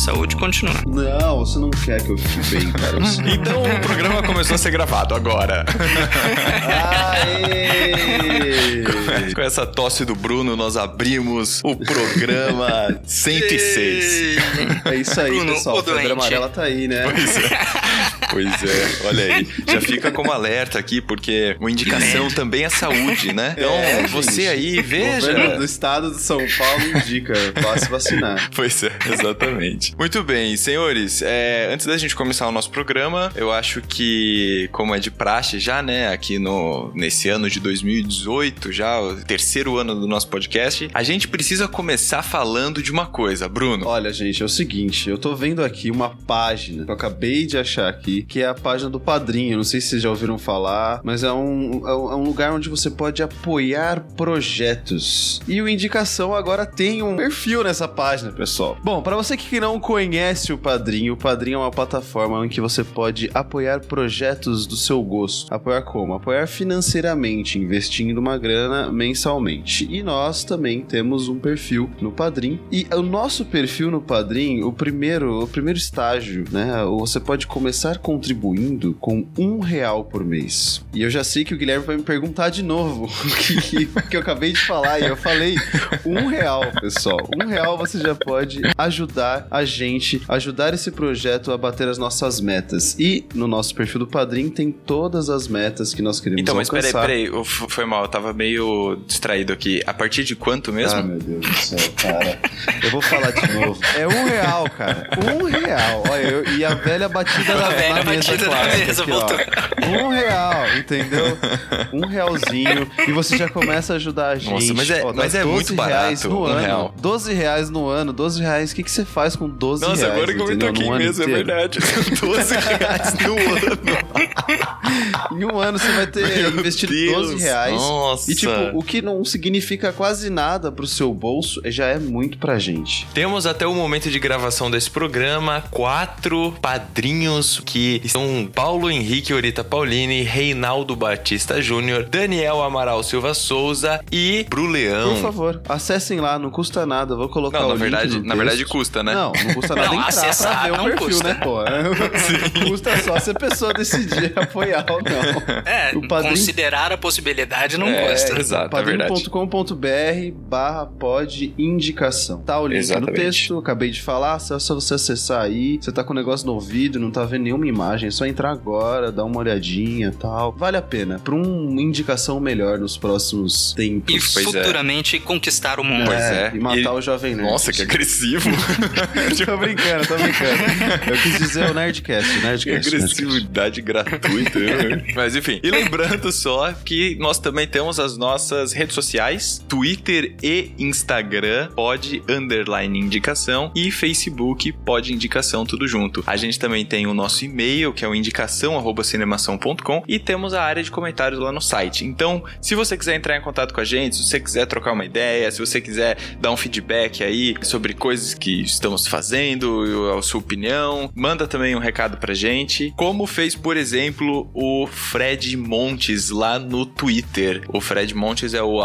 Saúde continua. Não, você não quer que eu fique bem, cara. Então o programa começou a ser gravado agora. Aê! Com essa tosse do Bruno, nós abrimos o programa 106. É isso aí, Bruno, pessoal. o A amarela tá aí, né? Pois é. Pois é, olha aí. Já fica como alerta aqui, porque uma indicação também é saúde, né? Então, É, você gente. aí, O governo veja. do estado de São Paulo indica, vá se vacinar. Pois é, exatamente. Muito bem, senhores, é, antes da gente começar o nosso programa, eu acho que, como é de praxe já, né, aqui no, nesse ano de 2018, já o terceiro ano do nosso podcast, a gente precisa começar falando de uma coisa, Bruno. Olha, gente, é o seguinte, eu tô vendo aqui uma página que eu acabei de achar aqui, que é a página do Padrinho. Não sei se vocês já ouviram falar, mas é um, é um é um lugar onde você pode apoiar projetos. E o Indicação agora tem um perfil nessa página, pessoal. Bom, para você que não conhece o Padrinho, o Padrinho é uma plataforma em que você pode apoiar projetos do seu gosto. Apoiar como? Apoiar financeiramente, investindo uma grana mensalmente. E nós também temos um perfil no Padrim. E o nosso perfil no Padrim, o primeiro, o primeiro estágio, né? Você pode começar contribuindo com um real por mês. E eu já sei que o Guilherme vai me perguntar de novo o que, que eu acabei de falar. E eu falei um real, pessoal. Um real você já pode ajudar a gente, ajudar esse projeto a bater as nossas metas. E no nosso perfil do Padrim tem todas as metas que nós queremos Então, mas peraí, alcançar. peraí, eu- f- foi mal, eu tava meio distraído aqui. A partir de quanto mesmo? Ah, meu Deus do céu, cara. Eu vou falar de novo. É um real, cara. Um real. Olha, eu- e a velha batida na, A velha na mesa batida na clássica mesa, aqui. Um real, entendeu? Um realzinho. E você já começa a ajudar a gente. Nossa, mas é- Ó, mas é 12 muito barato, reais no um ano. real. 12 reais no ano. 12 reais. O que, que você faz com 12 Nossa, reais? agora que eu entendeu? Num ano mesmo, é inteiro? verdade. 12 reais no ano. Em um ano você vai ter Meu investido Deus, 12 reais. Nossa. E tipo, o que não significa quase nada pro seu bolso já é muito pra gente. Temos até o momento de gravação desse programa quatro padrinhos que são Paulo Henrique Orita Paulini, Reinaldo Batista Júnior, Daniel Amaral Silva Souza e Bruleão. Por favor, acessem lá, não custa nada. Vou colocar Não, o na link verdade, no na verdade custa, né? Não, não custa nada Não, entrar acessar pra ver o perfil, custa. né, pô? custa só se a pessoa decidir apoiar ou não. É, O padrinho- considerar a possibilidade não É, custa. exato, é padrim.com.br barra pod indicação. Tá o link Exatamente. no texto, acabei de falar, só só você acessar aí. Você tá com o negócio no ouvido, não tá vendo nenhuma imagem, é só entrar agora, dar uma olhadinha e tal. Vale a pena, pra uma indicação melhor nos próximos tempos. E Pois é. futuramente conquistar o mundo. Pois é. E matar E- o jovem nerd. Nossa, que agressivo. tô brincando, tô brincando. Eu quis dizer o Nerdcast, o Que Nerdcast. Nerdcast. agressividade gratuita. Mas enfim. E lembrando só que nós também temos as nossas redes sociais: Twitter e Instagram, pode underline indicação, e Facebook, pode indicação, tudo junto. A gente também tem o nosso e-mail, que é o indicação.cinemação.com, e temos a área de comentários lá no site. Então, se você quiser entrar em contato com a gente, se você quiser trocar uma ideia, se você quiser dar um feedback aí sobre coisas que estamos fazendo, a sua opinião, manda também um recado pra gente. Como fez, por exemplo, o Fred Montes lá no Twitter. O Fred Montes é o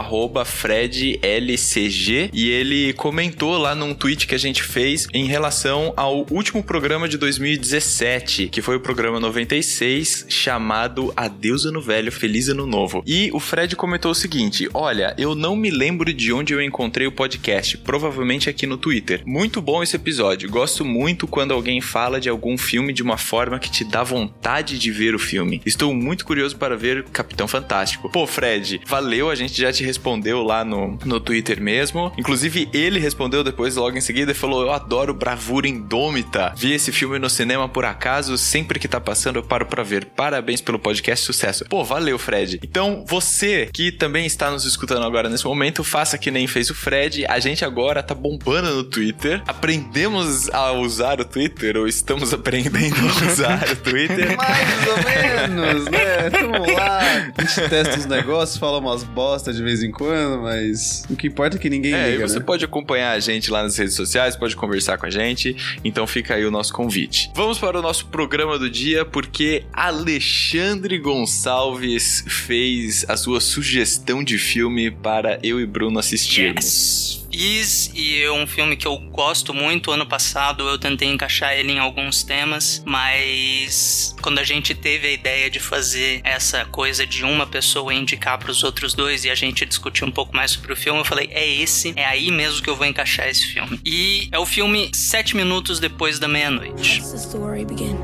FredLCG e ele comentou lá num tweet que a gente fez em relação ao último programa de 2017, que foi o programa 96, chamado Adeus Ano Velho, Feliz Ano Novo. E o Fred comentou o seguinte: Olha, eu não me lembro de onde eu encontrei o podcast, provavelmente aqui no Twitter. Muito bom esse episódio. Gosto muito quando alguém fala de algum filme de uma forma que te dá vontade de ver o filme. Estou muito curioso para ver Capitão Fantástico. Pô, Fred, valeu, a gente já te respondeu lá no, no Twitter mesmo. Inclusive, ele respondeu depois, logo em seguida, e falou: Eu adoro Bravura Indômita. Vi esse filme no cinema por acaso, sempre que tá passando eu paro pra ver. Parabéns pelo podcast, sucesso. Pô, valeu, Fred. Então, você que também está nos escutando agora nesse momento, faça que nem fez o Fred. A gente agora tá bombando no Twitter. Aprendemos a usar o Twitter, ou estamos aprendendo a usar o Twitter. Mais ou menos, né? Vamos lá. A gente testa os negócios, fala umas bosta de vez em quando, mas o que importa é que ninguém É, e liga, você né? pode acompanhar a gente lá nas redes sociais, pode conversar com a gente. Então fica aí o nosso convite. Vamos para o nosso programa do dia, porque Alexandre Gonçalves fez a sua sugestão de filme para eu e Bruno assistirmos. Yes. Fiz e é um filme que eu gosto muito. Ano passado eu tentei encaixar ele em alguns temas, mas quando a gente teve a ideia de fazer essa coisa de uma pessoa indicar para os outros dois e a gente discutir um pouco mais sobre o filme, eu falei: é esse, é aí mesmo que eu vou encaixar esse filme. E é o filme Sete Minutos Depois da Meia-Noite. How does the story begin?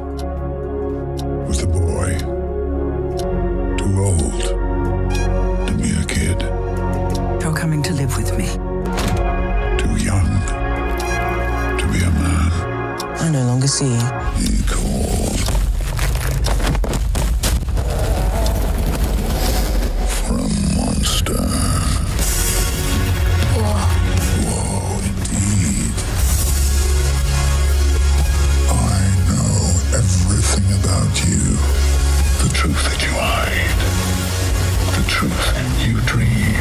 with a boy. Too old to be a kid. You're coming to live with me. See for a monster. Whoa, indeed. I know everything about you. The truth that you hide. The truth you dream.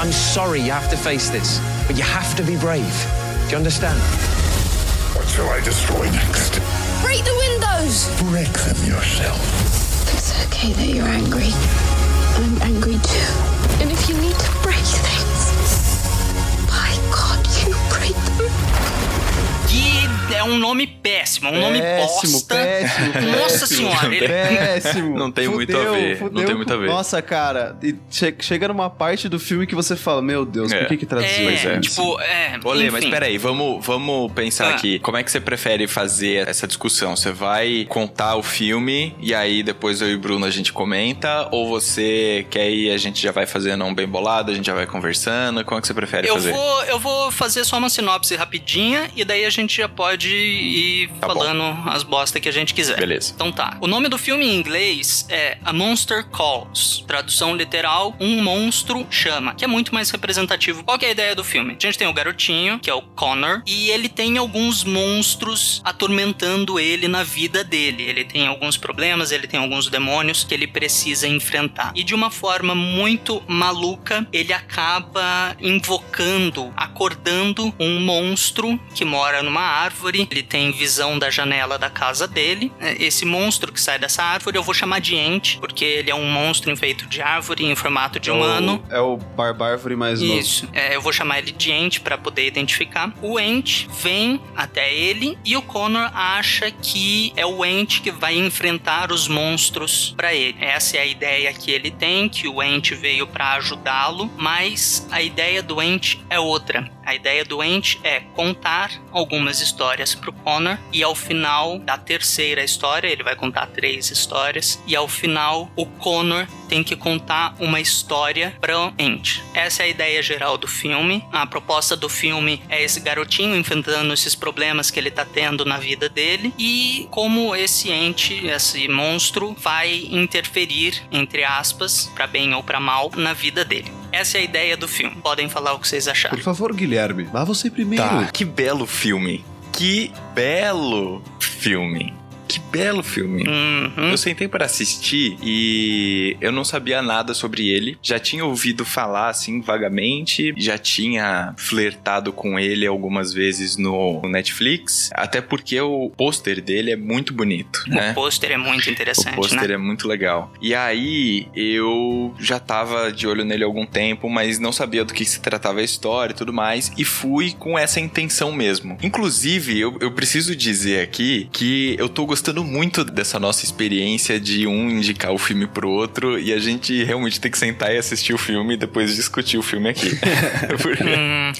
I'm sorry you have to face this, but you have to be brave. Do you understand? What shall I destroy next? Break the windows! Break them yourself. It's okay that you're angry. I'm angry too. And if you need to é um nome péssimo, é um nome Péssimo, bosta. péssimo, Nossa péssimo. senhora, ele... Péssimo. Não tem muito a ver, não tem muito a ver. Nossa, cara, e che- chega numa parte do filme que você fala, meu Deus, É. por que que traduziu É, isso? é. tipo, é. Olê, mas enfim. peraí, vamos, vamos pensar Ah. aqui. Como é que você prefere fazer essa discussão? Você vai contar o filme e aí depois eu e o Bruno a gente comenta? Ou você quer ir a gente já vai fazendo um bem bolado, a gente já vai conversando? Como é que você prefere Eu fazer? vou, eu vou fazer só uma sinopse rapidinha e daí a gente já pode ir Tá bom. falando as bosta que a gente quiser. Beleza. Então tá. O nome do filme em inglês é A Monster Calls. Tradução literal, Um Monstro Chama, que é muito mais representativo. Qual que é a ideia do filme? A gente tem o garotinho, que é o Connor, e ele tem alguns monstros atormentando ele na vida dele. Ele tem alguns problemas, ele tem alguns demônios que ele precisa enfrentar. E de uma forma muito maluca, ele acaba invocando, acordando um monstro que mora numa árvore. Ele tem visão da janela da casa dele. É, Esse monstro que sai dessa árvore eu vou chamar de Ent, porque ele é um monstro enfeito de árvore em formato de humano. É o Barbárvore mais novo. Isso. É, eu vou chamar ele de Ent para poder identificar. O Ent vem até ele e o Connor acha que é o Ent que vai enfrentar os monstros para ele. Essa é a ideia que ele tem, que o Ent veio para ajudá-lo, mas a ideia do Ent é outra. A ideia do Ent é contar algumas histórias pro Connor e ao final da terceira história, ele vai contar três histórias e ao final o Connor tem que contar uma história pro Ent. Essa é a ideia geral do filme. A proposta do filme é esse garotinho enfrentando esses problemas que ele tá tendo na vida dele e como esse ente, esse monstro vai interferir entre aspas, para bem ou para mal, na vida dele. Essa é a ideia do filme. Podem falar o que vocês acharam. Por favor, Guilherme, vá você primeiro. Tá, que belo filme. Que belo filme. Que belo filme. Uhum. Eu sentei para assistir e eu não sabia nada sobre ele. Já tinha ouvido falar assim vagamente, já tinha flertado com ele algumas vezes no Netflix, até porque o pôster dele é muito bonito, né? O pôster é muito interessante, O pôster né? é muito legal. E aí, eu já tava de olho nele há algum tempo, mas não sabia do que se tratava a história e tudo mais, e fui com essa intenção mesmo. Inclusive, eu, eu preciso dizer aqui que eu tô gostando gostando muito dessa nossa experiência de um indicar o filme pro outro e a gente realmente tem que sentar e assistir o filme e depois discutir o filme aqui. Porque-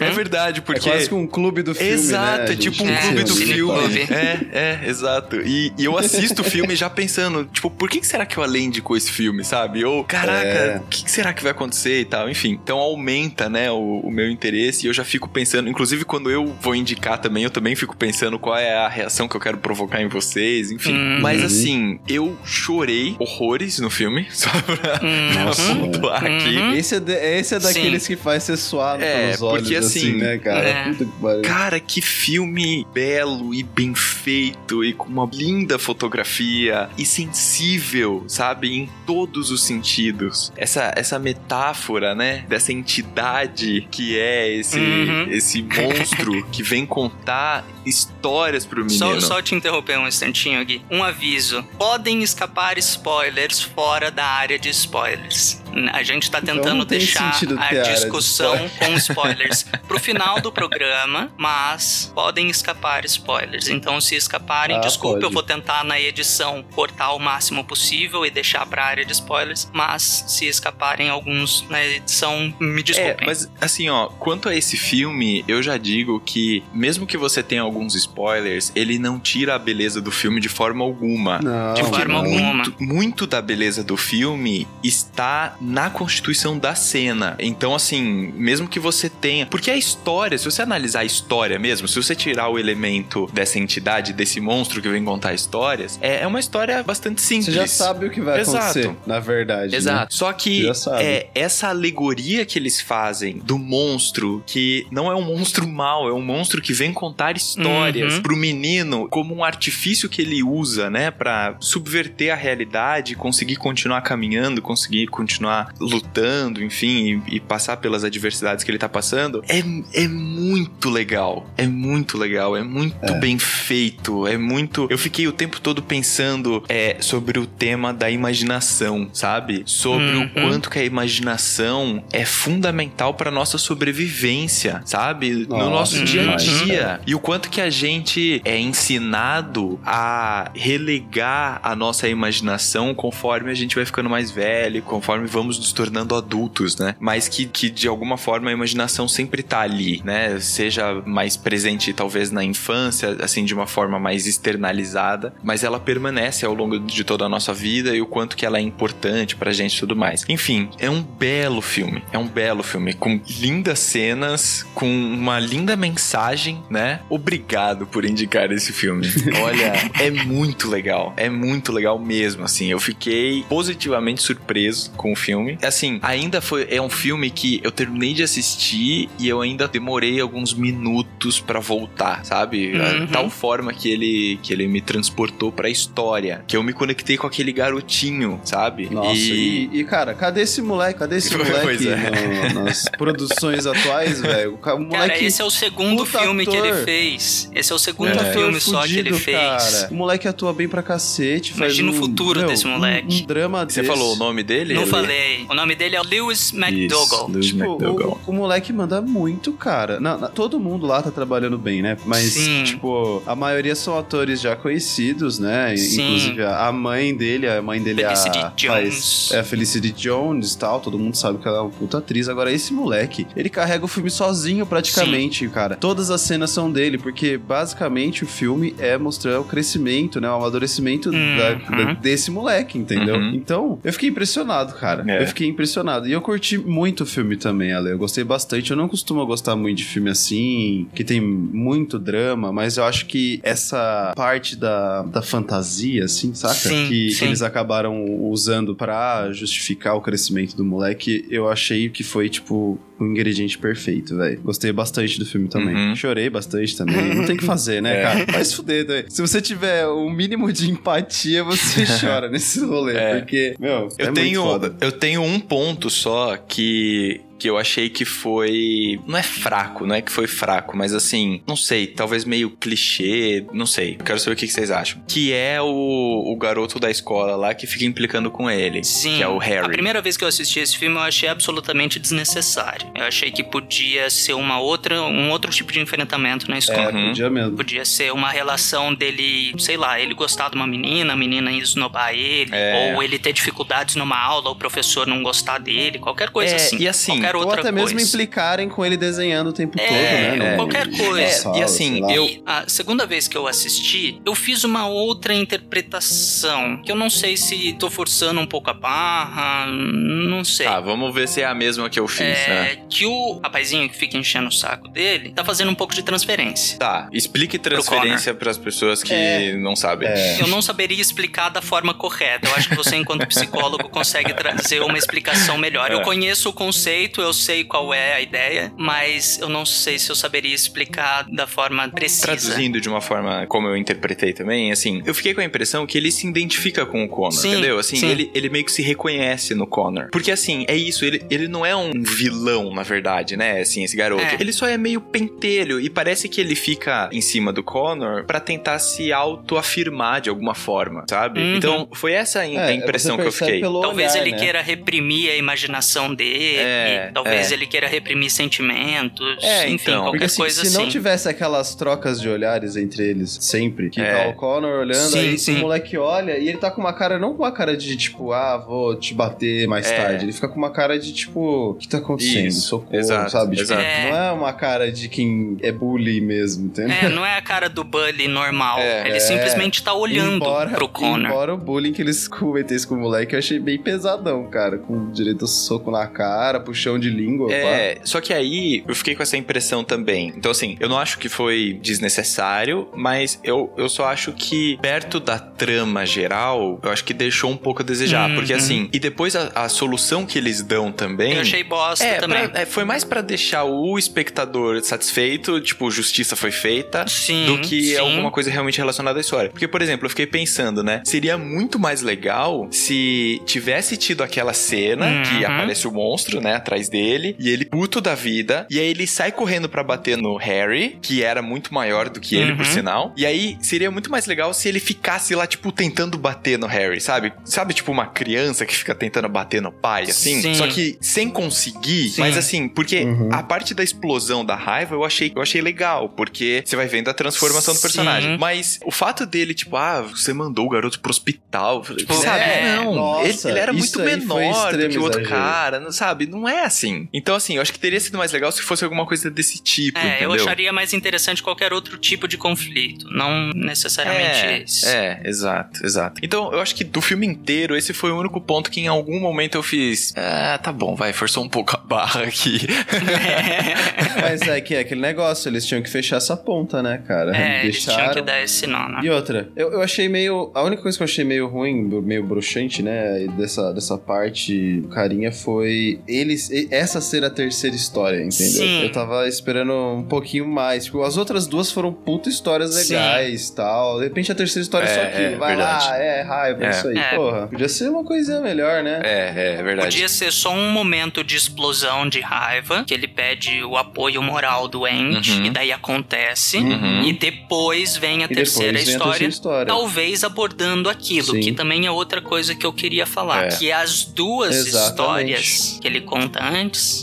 é verdade, É porque. quase que um clube do filme, Exato, né? é tipo um É, clube do filme. É, é, exato. E, e eu assisto o filme já pensando, tipo, por que será que o Além indicou esse filme, sabe? Ou, caraca, É. o que que será que vai acontecer e tal? Enfim, então aumenta, né, o, o meu interesse e eu já fico pensando, inclusive quando eu vou indicar também, eu também fico pensando qual é a reação que eu quero provocar em vocês, enfim. Uhum. Mas assim, eu chorei horrores no filme, só pra Uhum. pontuar aqui. Uhum. Esse é, de- esse é daqueles que faz você suar É, pelos olhos, porque, assim, assim, né, cara? é. Puta que. Cara, que filme belo e bem feito e com uma linda fotografia e sensível, sabe, em todos os sentidos. Essa essa metáfora, né, dessa entidade que é esse Uhum. esse monstro que vem contar histórias pro menino. Só, só te interromper um instantinho Um aviso. Podem escapar spoilers fora da área de spoilers. A gente tá Então tentando tem deixar sentido a de discussão spoiler. com spoilers pro final do programa, mas podem escapar spoilers. Então, se escaparem, Ah, desculpe, pode. eu vou tentar na edição cortar o máximo possível e deixar pra área de spoilers, mas se escaparem alguns na edição, me É, desculpem. mas assim, ó, quanto a esse filme, eu já digo que, mesmo que você tenha alguns spoilers, ele não tira a beleza do filme de forma alguma. Não, De forma não. alguma. Muito, muito da beleza do filme está na constituição da cena. Então, assim, mesmo que você tenha. Porque a história, se você analisar a história mesmo, se você tirar o elemento dessa entidade, desse monstro que vem contar histórias, é, é uma história bastante simples. Você já sabe o que vai Exato. acontecer, na verdade. né? Exato. Só que é essa alegoria que eles fazem do monstro, que não é um monstro mau, é um monstro que vem contar histórias Uhum. pro menino como um artifício que ele usa, né, Pra subverter a realidade, conseguir continuar caminhando, conseguir continuar lutando, enfim, e, e passar pelas adversidades que ele tá passando, é, é muito legal. É muito legal, é muito bem feito, é muito. Eu fiquei o tempo todo pensando é, sobre o tema da imaginação, sabe? Sobre Uhum. o quanto que a imaginação é fundamental para nossa sobrevivência, sabe? no Nossa, nosso dia a dia. E o quanto que a gente é ensinado a relegar a nossa imaginação conforme a gente vai ficando mais velho, conforme vamos nos tornando adultos, né? Mas que, que de alguma forma a imaginação sempre tá ali, né? Seja mais presente talvez na infância, assim, de uma forma mais externalizada, mas ela permanece ao longo de toda a nossa vida e o quanto que ela é importante pra gente e tudo mais. Enfim, é um belo filme, é um belo filme, com lindas cenas, com uma linda mensagem, né? Obrigado por indicar esse filme. Olha, é muito legal, é muito legal mesmo, assim. Eu fiquei positivamente surpreso com o filme. Assim, ainda foi é um filme que eu terminei de assistir e eu ainda demorei alguns minutos pra voltar, sabe? Uhum. Tal forma que ele que ele me transportou pra história, que eu me conectei com aquele garotinho, sabe? Nossa, e... e, cara, cadê esse moleque? Cadê esse moleque é. no- nas produções atuais, velho? O o Cara, moleque. esse é o segundo puta filme que ele ator. fez. Esse é o segundo puta filme ator só que ele fez. Cara. O moleque atua bem pra cacete. faz Imagina o um- futuro meu, desse um- moleque. Um, drama Você desse. falou o nome dele? Não Ele- falei. O nome dele é Lewis McDougall. Lewis Tipo, McDougall. o, o moleque manda muito, cara. Na- na- todo mundo lá tá trabalhando bem, né? Mas, Sim. tipo, a maioria são atores já conhecidos, né? Sim. Inclusive a a mãe dele, a mãe dele Felicity é a, Jones. faz, é a Felicity Jones e tal. Todo mundo sabe que ela é uma puta atriz. Agora, esse moleque, ele carrega o filme sozinho praticamente, cara. Todas as cenas são dele, porque basicamente o filme é mostrar o crescimento, né? O amadurecimento Uhum. da- da- desse moleque, entendeu? Uhum. Então, eu fiquei impressionado, cara. É. Eu fiquei impressionado. E eu curti muito o filme também, Ale. Eu gostei bastante. Eu não costumo gostar muito de filme assim, que tem muito drama, mas eu acho que essa parte da, da fantasia, assim, saca? Sim, que, que sim. eles acabaram usando pra justificar o crescimento do moleque, eu achei que foi, tipo, o ingrediente perfeito, velho. Gostei bastante do filme também. Uhum. Chorei bastante também. Não tem o que fazer, né, É. cara? Vai se fuder, velho. Se você tiver o mínimo de empatia, você chora nesse rolê. É. Porque, meu, é Eu muito tenho, foda. eu tenho um ponto só que que eu achei que foi. Não é fraco, não é que foi fraco, mas assim, não sei, talvez meio clichê, não sei. Quero saber o que que vocês acham. Que é o, o garoto da escola lá que fica implicando com ele. Sim. Que é o Harry. A primeira vez que eu assisti esse filme, eu achei absolutamente desnecessário. Eu achei que podia ser uma outra, um outro tipo de enfrentamento na escola. É, podia mesmo. Podia ser uma relação dele, sei lá, ele gostar de uma menina, a menina esnobar ele, É. ou ele ter dificuldades numa aula, o professor não gostar dele, qualquer coisa É, assim. e assim, qualquer Ou outra até mesmo coisa. implicarem com ele desenhando o tempo É, todo, né? no- qualquer coisa. É, e assim, eu- a segunda vez que eu assisti, eu fiz uma outra interpretação. Que eu não sei se tô forçando um pouco a barra, não sei. Tá, vamos ver se é a mesma que eu fiz, né? É que o rapazinho que fica enchendo o saco dele tá fazendo um pouco de transferência. Tá, explique transferência para as pessoas que É. não sabem. É. Eu não saberia explicar da forma correta. Eu acho que você, enquanto psicólogo, consegue trazer uma explicação melhor. Eu É. conheço o conceito, eu sei qual é a ideia, mas eu não sei se eu saberia explicar da forma precisa. Traduzindo de uma forma como eu interpretei também, assim, eu fiquei com a impressão que ele se identifica com o Connor, Sim, entendeu? Assim, sim. ele, ele meio que se reconhece no Connor. Porque assim, é isso, ele, ele não é um vilão, na verdade, né? Assim, esse garoto. É. Ele só é meio pentelho e parece que ele fica em cima do Connor pra tentar se autoafirmar de alguma forma, sabe? Uhum. Então, foi essa a, É, a impressão que eu fiquei. Talvez olhar, ele né? queira reprimir a imaginação dele, É, talvez é. ele queira reprimir sentimentos, É, enfim, então. qualquer Porque se, coisa se assim. não tivesse aquelas trocas de olhares entre eles sempre, que É. tá o Connor olhando, Sim, aí sim. o moleque olha e ele tá com uma cara, não com uma cara de tipo, ah, vou te bater mais É. tarde. Ele fica com uma cara de tipo, o que tá acontecendo? Isso, Socorro, exato, sabe? Tipo, exato. É. Não é uma cara de quem é bully mesmo, entendeu? É, não é a cara do Bully normal. É. ele É. simplesmente tá olhando embora, pro Connor. Embora o bullying que eles cometessem com o moleque eu achei bem pesadão, cara. Com direito a soco na cara, puxão de língua. pá. É, só que aí eu fiquei com essa impressão também. Então, assim, eu não acho que foi desnecessário, mas eu, eu só acho que perto da trama geral, eu acho que deixou um pouco a desejar. Uhum. Porque, assim, e depois a, a solução que eles dão também. Eu achei bosta É, também. pra- é, foi mais pra deixar o espectador satisfeito, tipo, justiça foi feita, Sim, do que sim. alguma coisa realmente relacionada à história. Porque, por exemplo, eu fiquei pensando, né? Seria muito mais legal se tivesse tido aquela cena Uhum. que aparece o monstro, né, atrás dele, e ele puto da vida, e aí ele sai correndo pra bater no Harry, que era muito maior do que ele, por Uhum. sinal. E aí seria muito mais legal se ele ficasse lá, tipo, tentando bater no Harry, sabe? Sabe, tipo, uma criança que fica tentando bater no pai, assim? Sim. Só que sem conseguir, Sim. mas assim, porque Uhum. a parte da explosão da raiva eu achei, eu achei legal, porque você vai vendo a transformação do Sim. personagem. Mas o fato dele, tipo, ah, você mandou o garoto pro hospital, Tipo, sabe? é, não, nossa, ele, ele era muito menor do que o outro exagero. cara, não sabe? Não é assim. Então, assim, eu acho que teria sido mais legal se fosse alguma coisa desse tipo, É, entendeu? eu acharia mais interessante qualquer outro tipo de conflito, não necessariamente É, esse. é, exato, exato. Então, eu acho que do filme inteiro, esse foi o único ponto que em algum momento eu fiz. Ah, tá bom, vai, forçou um pouco a barra aqui. Mas é que é aquele negócio, eles tinham que fechar essa ponta, né, cara? É, eles tinham que Deixaram. dar esse nó, né? E outra, eu, eu achei meio. A única coisa que eu achei meio ruim, meio bruxante, né, dessa, dessa parte do carinha foi eles. E- Essa ser a terceira história, entendeu? Sim. Eu tava esperando um pouquinho mais. Tipo, as outras duas foram puta histórias legais e tal. De repente a terceira história é É, só aquilo. é, Vai verdade. lá, é raiva, é É. isso aí. É. Porra, podia ser uma coisinha melhor, né? é, é verdade. Podia ser só um momento de explosão de raiva, que ele pede o apoio moral do ente, Uhum. e daí acontece. Uhum. E depois vem a E depois terceira vem a história. terceira história. Talvez abordando aquilo, Sim. que também é outra coisa que eu queria falar. É. Que as duas Exatamente. histórias que ele conta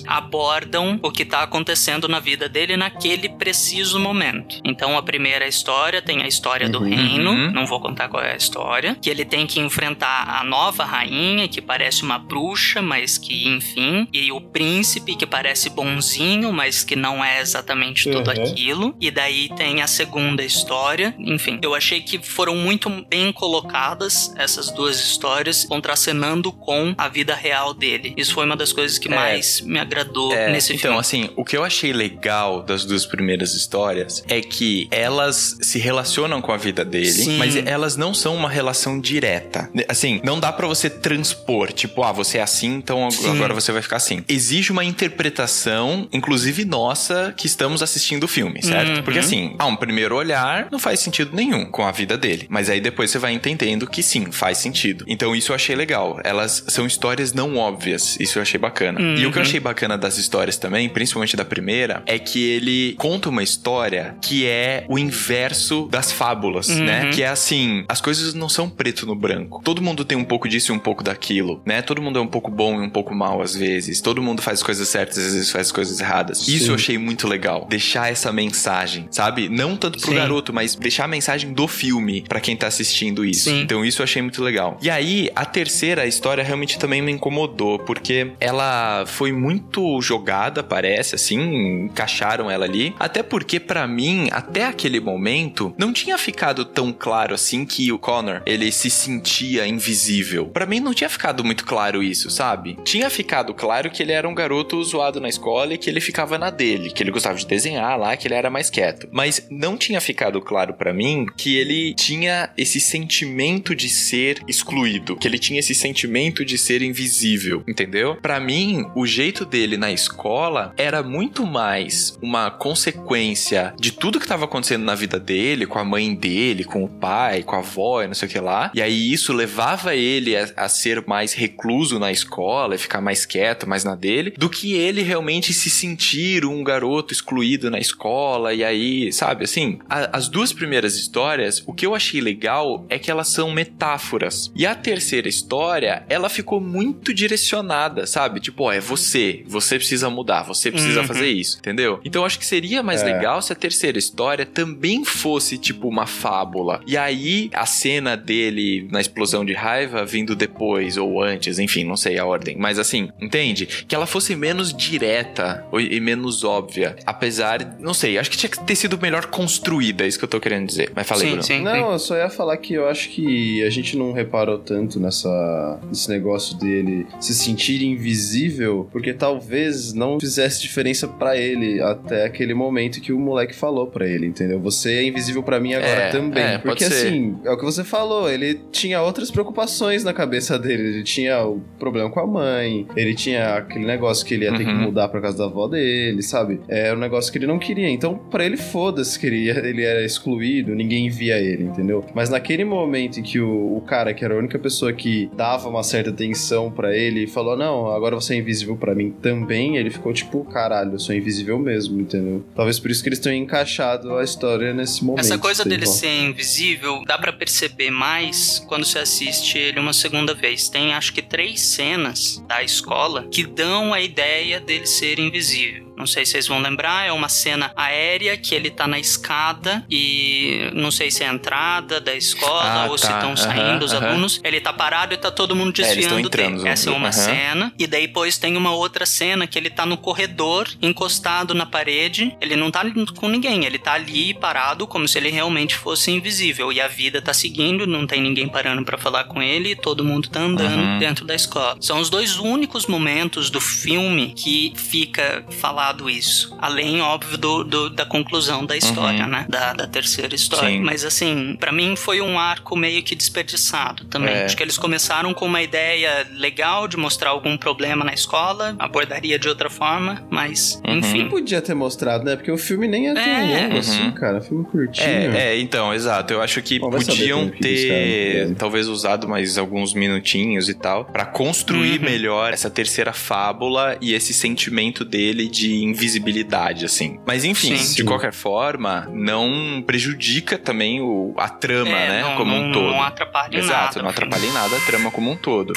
abordam o que tá acontecendo na vida dele naquele preciso momento. Então a primeira história tem a história do Uhum. reino, Uhum. não vou contar qual é a história, que ele tem que enfrentar a nova rainha, que parece uma bruxa, mas que enfim, e o príncipe que parece bonzinho, mas que não é exatamente tudo Uhum. aquilo. E daí tem a segunda história. Enfim, eu achei que foram muito bem colocadas essas duas histórias, contracenando com a vida real dele. Isso foi uma das coisas que É. mais me agradou É, nesse então, filme. assim, o que eu achei legal das duas primeiras histórias é que elas se relacionam com a vida dele, Sim. mas elas não são uma relação direta. Assim, não dá pra você transpor, tipo, ah, você é assim, então Sim. agora você vai ficar assim. Exige uma interpretação, inclusive nossa, que estamos assistindo o filme, certo? Uhum. Porque assim, a um primeiro olhar, não faz sentido nenhum com a vida dele. Mas aí depois você vai entendendo que sim, faz sentido. Então isso eu achei legal. Elas são histórias não óbvias. Isso eu achei bacana. Hum, E o que eu Uhum. achei bacana das histórias também, principalmente da primeira, é que ele conta uma história que é o inverso das fábulas, Uhum. né? Que é assim, as coisas não são preto no branco. Todo mundo tem um pouco disso e um pouco daquilo, né? Todo mundo é um pouco bom e um pouco mal às vezes. Todo mundo faz coisas certas e às vezes faz coisas erradas. Isso Sim. eu achei muito legal. Deixar essa mensagem, sabe? Não tanto pro Sim. garoto, mas deixar a mensagem do filme pra quem tá assistindo isso. Sim. Então isso eu achei muito legal. E aí, a terceira história realmente também me incomodou, porque ela foi muito jogada, parece, assim, encaixaram ela ali. Até porque, pra mim, até aquele momento, não tinha ficado tão claro assim que o Connor, ele se sentia invisível. Pra mim, não tinha ficado muito claro isso, sabe? Tinha ficado claro que ele era um garoto zoado na escola e que ele ficava na dele, que ele gostava de desenhar lá, que ele era mais quieto. Mas não tinha ficado claro pra mim que ele tinha esse sentimento de ser excluído, que ele tinha esse sentimento de ser invisível, entendeu? Pra mim, o jeito dele na escola era muito mais uma consequência de tudo que tava acontecendo na vida dele, com a mãe dele, com o pai, com a avó e não sei o que lá. E aí isso levava ele a, a ser mais recluso na escola e ficar mais quieto, mais na dele, do que ele realmente se sentir um garoto excluído na escola. E aí, sabe, assim, a- as duas primeiras histórias, o que eu achei legal é que elas são metáforas. E a terceira história, ela ficou muito direcionada, sabe? Tipo, ó, é você, você precisa mudar, você precisa Uhum. fazer isso, entendeu? Então eu acho que seria mais É. legal se a terceira história também fosse tipo uma fábula. E aí a cena dele na explosão de raiva vindo depois ou antes, enfim, não sei a ordem, mas assim, entende? Que ela fosse menos direta e menos óbvia, apesar, não sei, acho que tinha que ter sido melhor construída, é isso que eu tô querendo dizer. Mas falei, sim, Bruno. sim, Não, eu só ia falar que eu acho que a gente não reparou tanto nessa, nesse negócio dele se sentir invisível, porque talvez não fizesse diferença pra ele até aquele momento que o moleque falou pra ele, entendeu? Você é invisível pra mim agora É, também. é, porque assim, é o que você falou, ele tinha outras preocupações na cabeça dele. Ele tinha o problema com a mãe, ele tinha aquele negócio que ele ia ter que Uhum. mudar pra casa da avó dele, sabe? É um negócio que ele não queria. Então, pra ele, foda-se que ele, ele era excluído, ninguém via ele, entendeu? Mas naquele momento em que o, o cara, que era a única pessoa que dava uma certa atenção pra ele, falou: Não, agora você é invisível pra mim também, ele ficou tipo: Caralho, eu sou invisível mesmo, entendeu? Talvez por isso que eles tenham encaixado a história nesse momento. Essa coisa dele ser invisível dá pra perceber mais quando você assiste ele uma segunda vez. Tem acho que três cenas da escola que dão a ideia dele ser invisível. Não sei se vocês vão lembrar, é uma cena aérea que ele tá na escada e não sei se é a entrada da escola Ah, ou se tá. estão Aham, saindo os aham. alunos. Ele tá parado e tá todo mundo É, desviando entrando, dele. Essa é uma aham. cena. E daí depois tem uma outra cena que ele tá no corredor, encostado na parede. Ele não tá com ninguém, ele tá ali parado como se ele realmente fosse invisível. E a vida tá seguindo, não tem ninguém parando pra falar com ele, e todo mundo tá andando Uhum. dentro da escola. São os dois únicos momentos do filme que fica falado isso. Além, óbvio, do, do- da conclusão da história, Uhum. né? Da, da terceira história. Sim. Mas assim, pra mim foi um arco meio que desperdiçado também. É. Acho que eles começaram com uma ideia legal de mostrar algum problema na escola, abordaria de outra forma, mas Uhum. enfim. Podia ter mostrado, né? Porque o filme nem é tão É. longo Uhum. assim, cara. Filme curtinho. É, é, então, exato. Eu acho que Bom, podiam fizeram, ter, né? talvez, usado mais alguns minutinhos e tal, pra construir Uhum. melhor essa terceira fábula e esse sentimento dele de invisibilidade, assim. Mas enfim, Sim. de qualquer forma, não prejudica também o, a trama, É, né? não, como um não- todo. não atrapalha em Exato, nada não no filme. atrapalha em nada a trama como um todo.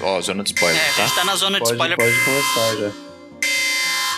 Ó, zona de spoiler, É, a tá? gente tá na zona de Pode, spoiler. pode começar já.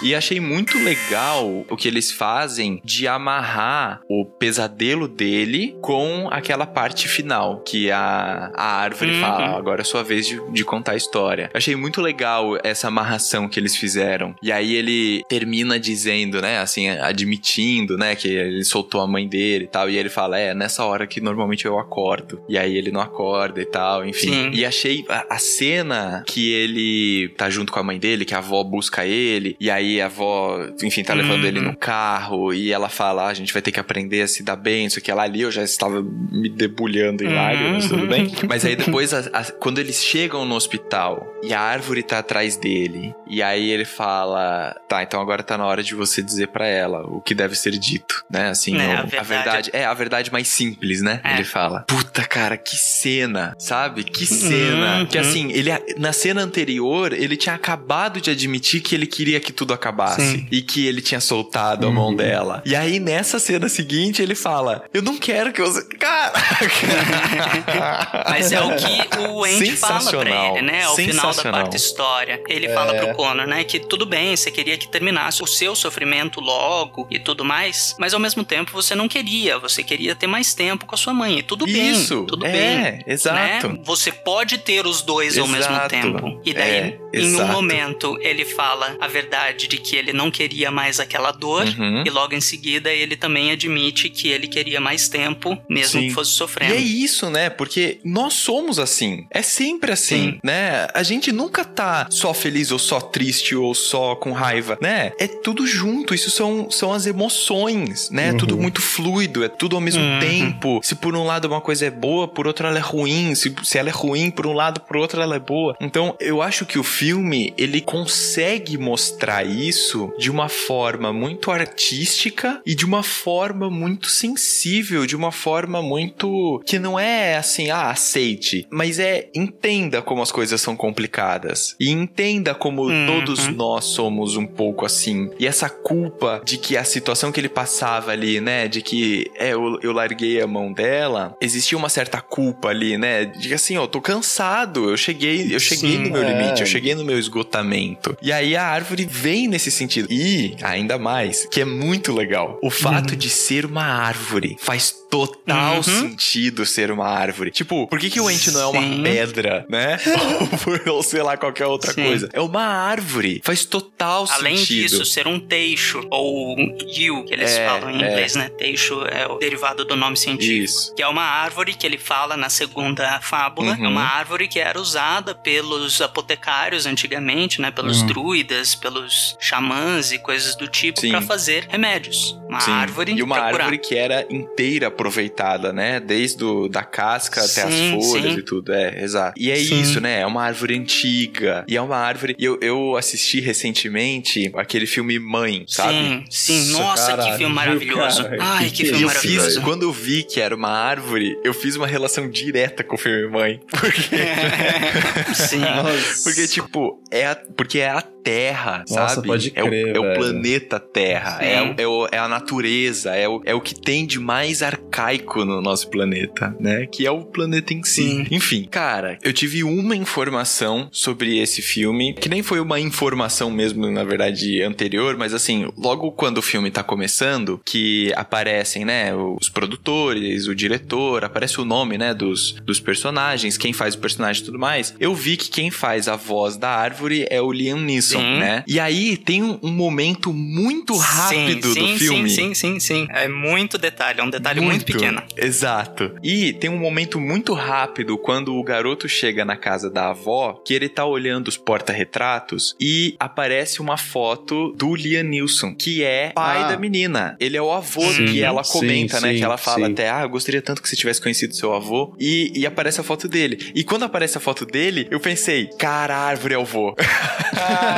E achei muito legal o que eles fazem de amarrar o pesadelo dele com aquela parte final, que a, a árvore Uhum. fala, agora é sua vez de, de contar a história. Achei muito legal essa amarração que eles fizeram. E aí ele termina dizendo, né, assim, admitindo, né, que ele soltou a mãe dele e tal, e ele fala, é, nessa hora que normalmente eu acordo. E aí ele não acorda e tal, enfim. Sim. E achei a, a cena que ele tá junto com a mãe dele, que a avó busca ele, e aí aí a avó, enfim, tá levando Uhum. ele no carro e ela fala: ah, a gente vai ter que aprender a se dar bem, isso que lá ali eu já estava me debulhando em Uhum. lágrimas, tudo bem? Mas aí depois, a- a- quando eles chegam no hospital e a árvore tá atrás dele, e aí ele fala: tá, então agora tá na hora de você dizer pra ela o que deve ser dito, né? Assim, É, o- a a, verdade- verdade. É, a verdade mais simples, né? É. Ele fala: puta, cara, que cena, sabe? Que cena. Uhum. Que assim, ele na cena anterior, ele tinha acabado de admitir que ele queria que tudo acabasse Sim. e que ele tinha soltado a mão dela. E aí nessa cena seguinte ele fala: "Eu não quero que você, cara". Mas é o que o Andy fala pra ele, né? Ao final da quarta história. Ele fala pro Connor, né? Que tudo bem, você queria que terminasse o seu sofrimento logo e tudo mais, mas ao mesmo tempo você não queria, você queria ter mais tempo com a sua mãe. E tudo Isso, bem, tudo é, bem. exato. né? Você pode ter os dois ao mesmo Exato, tempo. E daí, é, em um exato. momento, ele fala a verdade de que ele não queria mais aquela dor. Uhum. E logo em seguida ele também admite que ele queria mais tempo, mesmo Sim. que fosse E sofrendo. é isso, né? Porque nós somos assim. É sempre assim, Sim. né? A gente nunca tá só feliz ou só triste ou só com raiva, né? É tudo junto. Isso são, são as emoções, né? É tudo muito fluido, é tudo ao mesmo Uhum. tempo. Se por um lado uma coisa é boa, por outro ela é ruim. Se, se ela é ruim por um lado, por outro ela é boa. Então, eu acho que o filme, ele consegue mostrar isso de uma forma muito artística e de uma forma muito sensível, de uma forma muito que não é assim, ah, aceite, mas é entenda como as coisas são complicadas e entenda como Uhum. todos nós somos um pouco assim. E essa culpa de que a situação que ele passava ali, né, de que é eu, eu larguei a mão dela, existia uma certa culpa ali, né, de que assim, ó, tô cansado, eu cheguei, eu cheguei Sim, no meu é. limite, eu cheguei no meu esgotamento. E aí a árvore vem nesse sentido. E ainda mais, que é muito legal, o fato de ser uma árvore faz total Uhum. sentido ser uma árvore. Tipo, por que, que o ente não é uma pedra, né? ou, sei lá, qualquer outra Sim. coisa. É uma árvore. Faz total Além sentido. disso, ser um teixo, ou um que eles É, falam em é. inglês, né? Teixo é o derivado do nome científico. Isso. Que é uma árvore que ele fala na segunda fábula. Uhum. É uma árvore que era usada pelos apotecários antigamente, né? Pelos druidas, pelos xamãs e coisas do tipo, Uhum. Pra fazer remédios. Uma Sim. árvore E uma árvore que era inteira aproveitada, né? Desde o, da casca até as Sim, folhas sim. e tudo. É, exato. E é Sim. isso, né? É uma árvore antiga. E é uma árvore. Eu, eu assisti recentemente aquele filme Mãe, sabe? Sim, sim. Nossa, caralho, que filme maravilhoso. cara, Ai, que que, filme E eu isso, fiz, maravilhoso. quando eu vi que era uma árvore, eu fiz uma relação direta com o filme Mãe. Porque, Sim. Nossa. porque tipo, é a, porque é a Terra, Nossa, sabe? pode é, o, crer, é o velho. planeta Terra, é, o- é, o- é a natureza, é o, é o que tem de mais arcaico no nosso planeta, né? Que é o planeta em si. Sim. Enfim, cara, eu tive uma informação sobre esse filme, que nem foi uma informação mesmo, na verdade, anterior, mas assim, logo quando o filme tá começando, que aparecem, né, os produtores, o diretor, aparece o nome, né, dos, dos personagens, quem faz o personagem e tudo mais, eu vi que quem faz a voz da árvore é o Liam Neeson, Sim. né? E aí tem um, um momento muito rápido sim, sim, do filme. Sim, sim, sim, sim. É muito detalhe, é um detalhe muito, pequeno. Exato. E tem um momento muito rápido quando o garoto chega na casa da avó, que ele tá olhando os porta-retratos e aparece uma foto do Liam Neeson, que é pai Ah. da menina. Ele é o avô Sim, que ela sim, comenta, né? sim, Que ela fala sim. até, ah, eu gostaria tanto que você tivesse conhecido seu avô. E, e aparece a foto dele. E quando aparece a foto dele, eu pensei, cara, a árvore é o vô.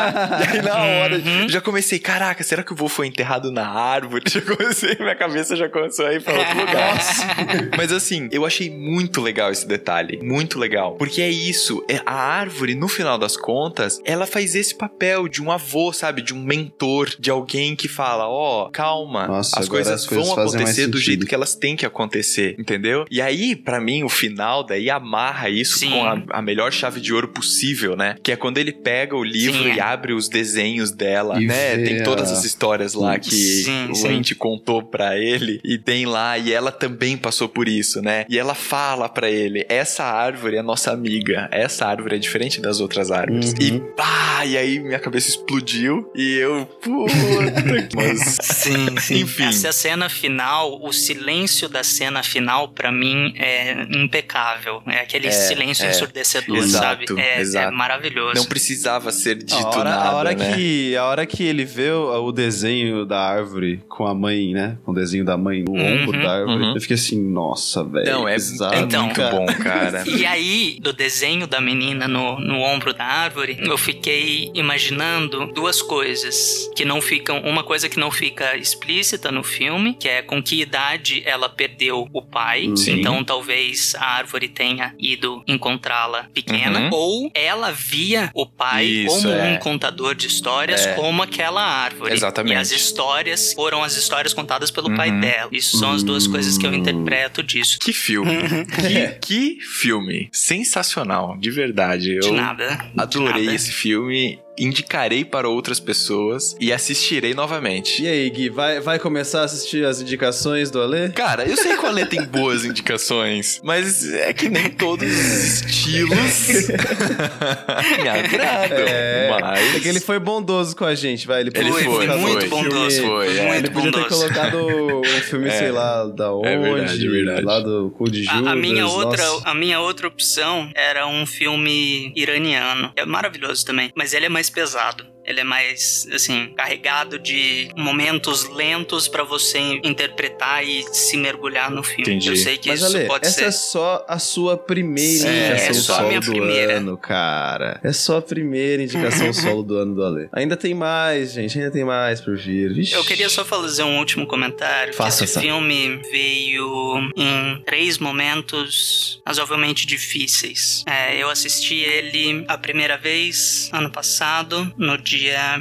e aí na hora, Uhum. já comecei, caraca, será que o vô foi enterrado na árvore? Já comecei, minha cabeça já começou a ir pra outro lugar. Mas assim, eu achei muito legal esse detalhe. Muito legal. Porque é isso. É, a árvore, no final das contas, ela faz esse papel de um avô, sabe? De um mentor, de alguém que fala: ó, calma, Nossa, as coisas, as coisas vão acontecer do jeito que elas têm que acontecer, entendeu? E aí, pra mim, o final daí amarra isso Sim. com a, a melhor chave de ouro possível, né? Que é quando ele pega o livro Sim. e abre os desenhos dela, E né? vê Tem todas as histórias lá que Sim, o contou pra ele e tem lá e ela também passou por isso, né? E ela fala pra ele: "Essa árvore é nossa amiga. Essa árvore é diferente das outras árvores". Uhum. E pá, e aí minha cabeça explodiu e eu, puta, que- mas Sim, sim. Enfim. Essa cena final, o silêncio da cena final, pra mim, é impecável. É aquele É, silêncio é. ensurdecedor, Exato, sabe? É, exato. é maravilhoso. não precisava ser dito hora, nada, a hora né? que a hora que ele vê o, o desenho da árvore com a mãe, né? Com o desenho da mãe no Uhum, ombro da árvore, uhum. eu fiquei assim, nossa, velho. Não, é, bizarro, é Então, muito bom, cara. E aí, do desenho da menina no, no ombro da árvore, eu fiquei imaginando duas coisas que não ficam. Uma coisa que não fica explícita no filme, que é com que idade ela perdeu o pai. Sim. Então talvez a árvore tenha ido encontrá-la pequena. Uhum. Ou ela via o pai Isso, como é. um contador de histórias, É. como aquela árvore. Exatamente. E as histórias foram as histórias contadas pelo pai Uhum. dela. Isso são as duas coisas que eu interpreto disso. Que filme. que, que filme. Sensacional, de verdade. De Eu nada. de adorei nada. esse filme. Indicarei para outras pessoas e assistirei novamente. E aí, Gui, vai, vai começar a assistir as indicações do Alê? Cara, eu sei que o Ale tem boas indicações, mas é que nem todos os estilos me agradam. É, mas... é que ele foi bondoso com a gente, vai. Ele, Ele ter foi, colocado muito um filme- bondoso. foi, é. muito Ele podia ter bondoso. colocado um filme, É. sei lá, da onde, É verdade, é verdade. lá do Cu de Judas. A, a minha outra, nossa. a minha outra opção era um filme iraniano. É maravilhoso também, mas ele é mais pesado. Ele é mais, assim, carregado de momentos lentos pra você interpretar e se mergulhar no filme. Entendi. Eu sei que Mas, isso Ale, pode essa ser. é só a sua primeira Sim, indicação é só a solo minha do primeira. ano, cara. É só a primeira indicação solo do ano do Ale. Ainda tem mais, gente. Ainda tem mais por vir. Vixe. Eu queria só fazer um último comentário. Faça, que esse Sam. filme veio em três momentos razoavelmente difíceis. É, eu assisti ele a primeira vez ano passado, no dia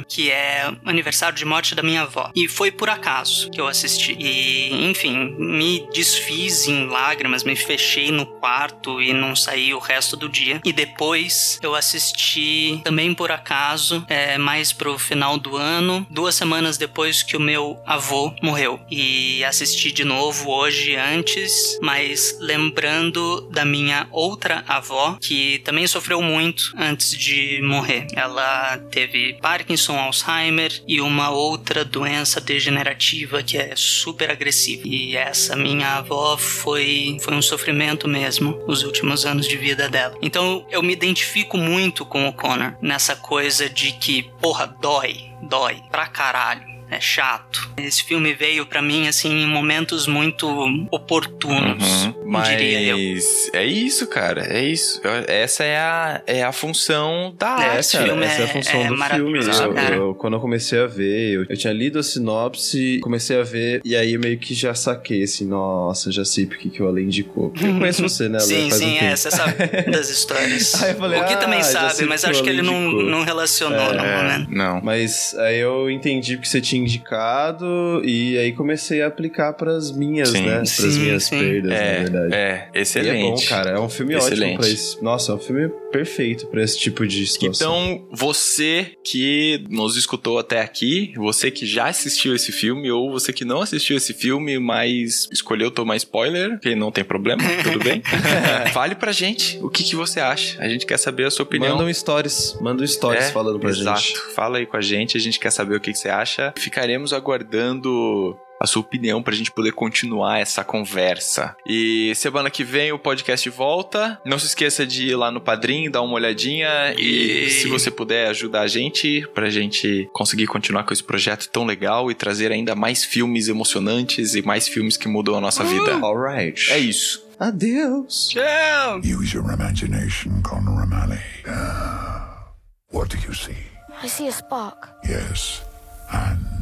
que é aniversário de morte da minha avó. E foi por acaso que eu assisti. E, enfim, me desfiz em lágrimas, me fechei no quarto e não saí o resto do dia. E depois eu assisti também por acaso, é, mais pro final do ano, duas semanas depois que o meu avô morreu. E assisti de novo hoje antes, mas lembrando da minha outra avó, que também sofreu muito antes de morrer. Ela teve Parkinson, Alzheimer e uma outra doença degenerativa que é super agressiva. E essa minha avó foi, foi um sofrimento mesmo os últimos anos de vida dela. Então eu me identifico muito com o Connor nessa coisa de que, porra, dói, dói pra caralho. É chato. Esse filme veio pra mim assim em momentos muito oportunos, Uhum. Diria eu. Mas é isso, cara. É isso. Essa é a, é a função da É, arte. Cara, filme essa é a é- função é do filme. Eu- cara. eu- quando eu comecei a ver, eu, eu tinha lido a sinopse, comecei a ver, e aí eu meio que já saquei, assim, nossa, já sei porque que o Ale indicou. Porque eu conheço você, né, Ale? Sim, Faz um sim, tempo. é, você sabe das histórias. Aí eu falei, o que ah, também sabe, mas acho que ele não, não relacionou no É, momento. não. Mas aí eu entendi porque você tinha indicado e aí comecei a aplicar pras minhas, Sim. né? Pras Sim, minhas sim. perdas, na É, verdade. é, E excelente. é bom, cara. É um filme ótimo Excelente. pra isso. Nossa, é um filme perfeito pra esse tipo de situação. Então, você que nos escutou até aqui, você que já assistiu esse filme, ou você que não assistiu esse filme, mas escolheu tomar spoiler, que não tem problema, tudo bem? Fale pra gente o que, que você acha. A gente quer saber a sua opinião. Manda um stories. Manda um stories É, falando pra exato. gente. Fala aí com a gente, a gente quer saber o que, que você acha. Ficaremos aguardando a sua opinião pra gente poder continuar essa conversa. E semana que vem o podcast volta. Não se esqueça de ir lá no Padrim, dar uma olhadinha e E- se você puder ajudar a gente pra gente conseguir continuar com esse projeto tão legal e trazer ainda mais filmes emocionantes e mais filmes que mudam a nossa vida. Alright. É isso. Adeus. Tchau! Use your imagination, Connor O'Malley. Ah, what do you see? I see a spark. Yes. And